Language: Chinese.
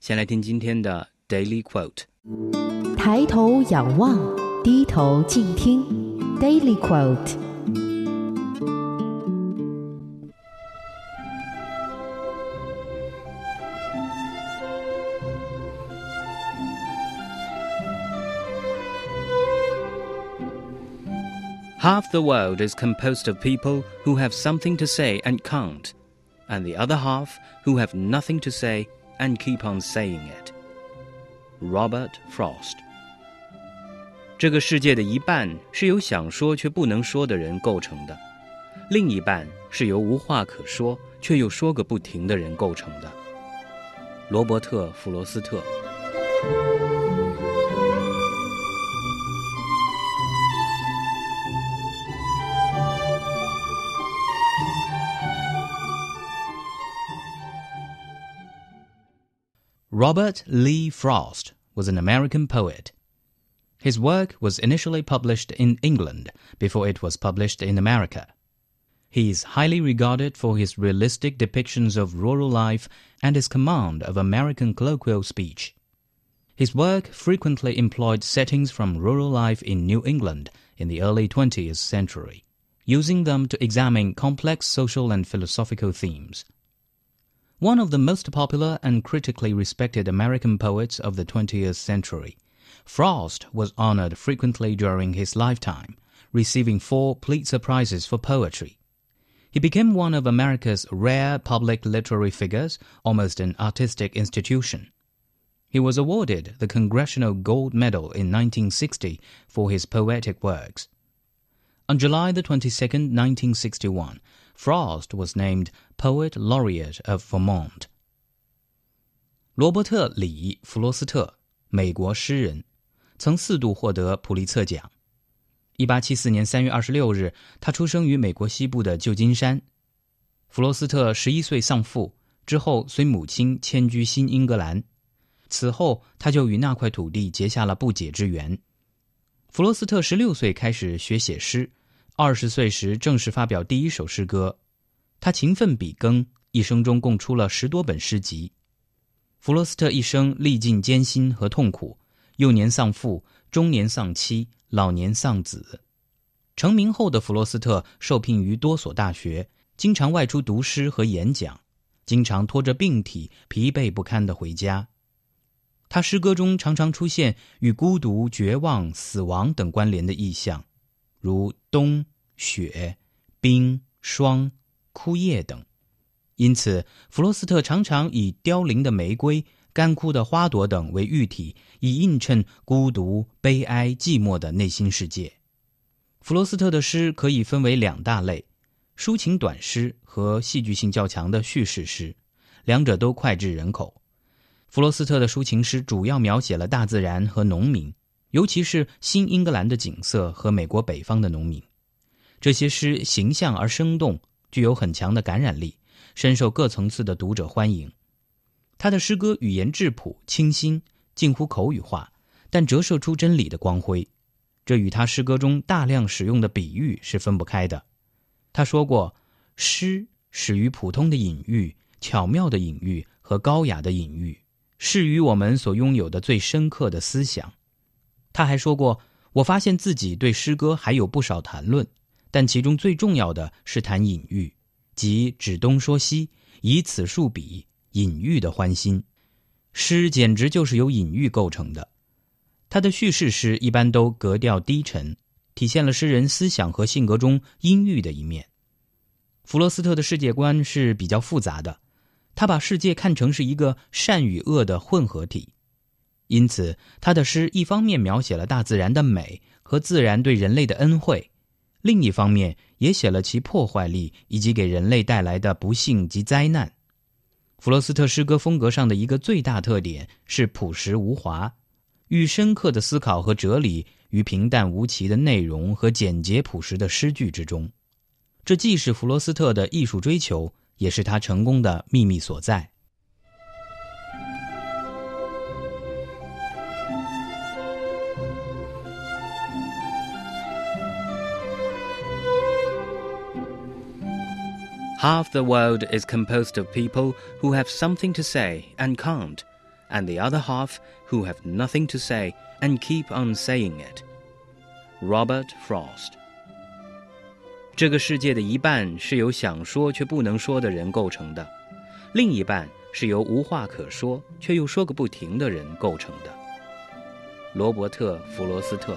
先来听今天的 Daily Quote：抬头仰望，低头静听。Daily quote. Half the world is composed of people who have something to say and can't, and the other half who have nothing to say and keep on saying it. Robert Frost 这个世界的一半是由想说却不能说的人构成的，另一半是由无话可说却又说个不停的人构成的。罗伯特·弗罗斯特。Robert Lee Frost was an American poet. His work was initially published in England before it was published in America. He is highly regarded for his realistic depictions of rural life and his command of American colloquial speech. His work frequently employed settings from rural life in New England in the early 20th century, using them to examine complex social and philosophical themes. One of the most popular and critically respected American poets of the 20th century, Frost was honored frequently during his lifetime, receiving four Pulitzer Prizes for poetry. He became one of America's rare public literary figures, almost an artistic institution. He was awarded the Congressional Gold Medal in 1960 for his poetic works. On July the 22nd, 1961, Frost was named Poet Laureate of Vermont. 罗伯特·李·弗罗斯特，美国诗人，曾四度获得普利策奖。一八七四年三月二十六日，他出生于美国西部的旧金山。弗罗斯特十一岁丧父，之后随母亲迁居新英格兰。此后，他就与那块土地结下了不解之缘。弗罗斯特十六岁开始学写诗，二十岁时正式发表第一首诗歌。他勤奋笔耕，一生中共出了十多本诗集。弗罗斯特一生历尽艰辛和痛苦。幼年丧父，中年丧妻，老年丧子。成名后的弗罗斯特受聘于多所大学，经常外出读诗和演讲，经常拖着病体，疲惫不堪地回家。他诗歌中常常出现与孤独、绝望、死亡等关联的意象，如冬、雪、冰、霜、枯叶等。因此，弗罗斯特常常以凋零的玫瑰。干枯的花朵等为喻体，以映衬孤独、悲哀、寂寞的内心世界。弗罗斯特的诗可以分为两大类：抒情短诗和戏剧性较强的叙事诗，两者都脍炙人口。弗罗斯特的抒情诗主要描写了大自然和农民，尤其是新英格兰的景色和美国北方的农民。这些诗形象而生动，具有很强的感染力，深受各层次的读者欢迎。他的诗歌语言质朴、清新，近乎口语化，但折射出真理的光辉。这与他诗歌中大量使用的比喻是分不开的。他说过：“诗始于普通的隐喻、巧妙的隐喻和高雅的隐喻，是与我们所拥有的最深刻的思想。”他还说过：“我发现自己对诗歌还有不少谈论，但其中最重要的是谈隐喻，即指东说西，以此述彼。”隐喻的欢心，诗简直就是由隐喻构成的。他的叙事诗一般都格调低沉，体现了诗人思想和性格中阴郁的一面。弗罗斯特的世界观是比较复杂的，他把世界看成是一个善与恶的混合体，因此他的诗一方面描写了大自然的美和自然对人类的恩惠，另一方面也写了其破坏力以及给人类带来的不幸及灾难。弗罗斯特诗歌风格上的一个最大特点是朴实无华，寓深刻的思考和哲理于平淡无奇的内容和简洁朴实的诗句之中。这既是弗罗斯特的艺术追求，也是他成功的秘密所在。Half the world is composed of people who have something to say and can't, and the other half who have nothing to say and keep on saying it. Robert Frost。这个世界的一半是由想说却不能说的人构成的，另一半是由无话可说却又说个不停的人构成的。罗伯特·弗罗斯特。